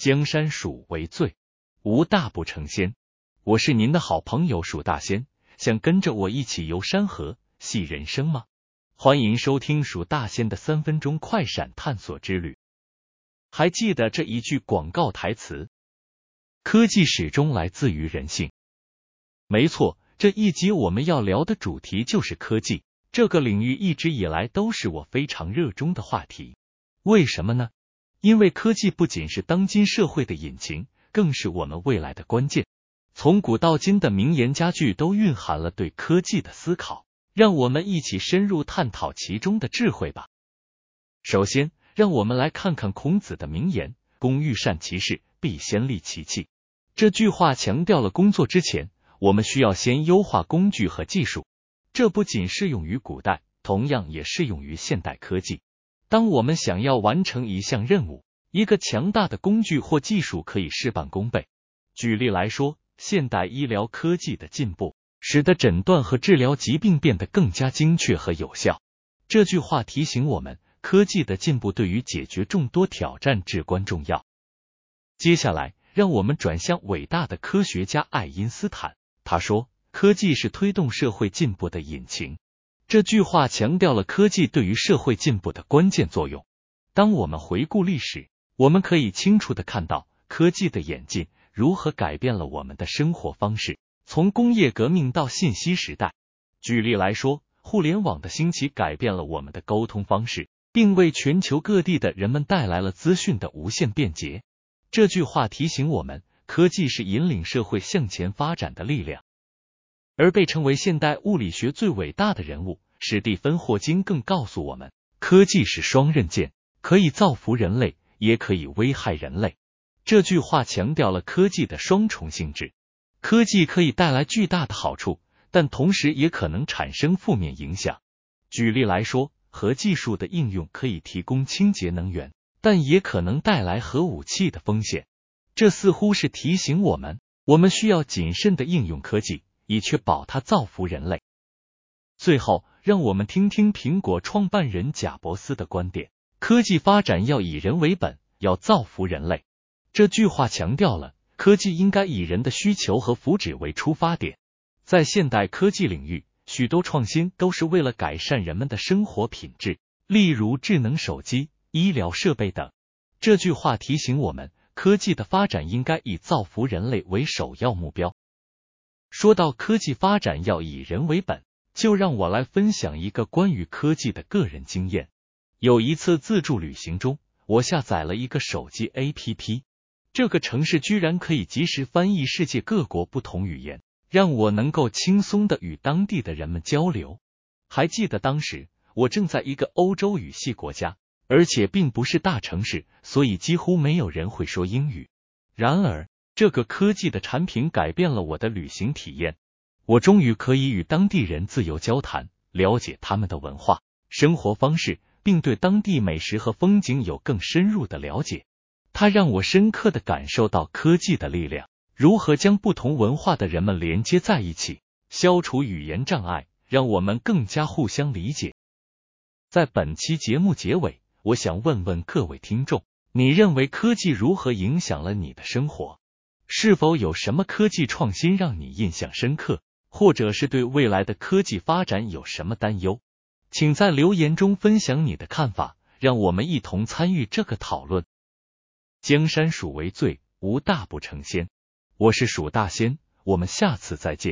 江山鼠为最，无大不成仙。我是您的好朋友鼠大仙，想跟着我一起游山河、戏人生吗？欢迎收听鼠大仙的三分钟快闪探索之旅。还记得这一句广告台词：科技始终来自于人性。没错，这一集我们要聊的主题就是科技。这个领域一直以来都是我非常热衷的话题。为什么呢？因为科技不仅是当今社会的引擎，更是我们未来的关键。从古到今的名言佳句都蕴含了对科技的思考，让我们一起深入探讨其中的智慧吧。首先，让我们来看看孔子的名言：“工欲善其事，必先利其器。”这句话强调了工作之前，我们需要先优化工具和技术。这不仅适用于古代，同样也适用于现代科技。当我们想要完成一项任务，一个强大的工具或技术可以事半功倍。举例来说，现代医疗科技的进步，使得诊断和治疗疾病变得更加精确和有效。这句话提醒我们，科技的进步对于解决众多挑战至关重要。接下来，让我们转向伟大的科学家爱因斯坦，他说：“科技是推动社会进步的引擎。”这句话强调了科技对于社会进步的关键作用。当我们回顾历史，我们可以清楚的看到科技的演进如何改变了我们的生活方式。从工业革命到信息时代，举例来说，互联网的兴起改变了我们的沟通方式，并为全球各地的人们带来了资讯的无限便捷。这句话提醒我们，科技是引领社会向前发展的力量。而被称为现代物理学最伟大的人物史蒂芬霍金更告诉我们，科技是双刃剑，可以造福人类，也可以危害人类。这句话强调了科技的双重性质：科技可以带来巨大的好处，但同时也可能产生负面影响。举例来说，核技术的应用可以提供清洁能源，但也可能带来核武器的风险。这似乎是提醒我们，我们需要谨慎的应用科技。以确保它造福人类。最后，让我们听听苹果创办人贾伯斯的观点：科技发展要以人为本，要造福人类。这句话强调了科技应该以人的需求和福祉为出发点。在现代科技领域，许多创新都是为了改善人们的生活品质，例如智能手机、医疗设备等。这句话提醒我们，科技的发展应该以造福人类为首要目标。说到科技发展要以人为本，就让我来分享一个关于科技的个人经验。有一次自助旅行中，我下载了一个手机 APP，这个城市居然可以及时翻译世界各国不同语言，让我能够轻松的与当地的人们交流。还记得当时我正在一个欧洲语系国家，而且并不是大城市，所以几乎没有人会说英语。然而，这个科技的产品改变了我的旅行体验，我终于可以与当地人自由交谈，了解他们的文化、生活方式，并对当地美食和风景有更深入的了解。它让我深刻的感受到科技的力量，如何将不同文化的人们连接在一起，消除语言障碍，让我们更加互相理解。在本期节目结尾，我想问问各位听众，你认为科技如何影响了你的生活？是否有什么科技创新让你印象深刻，或者是对未来的科技发展有什么担忧？请在留言中分享你的看法，让我们一同参与这个讨论。江山属为最，无大不成仙。我是蜀大仙，我们下次再见。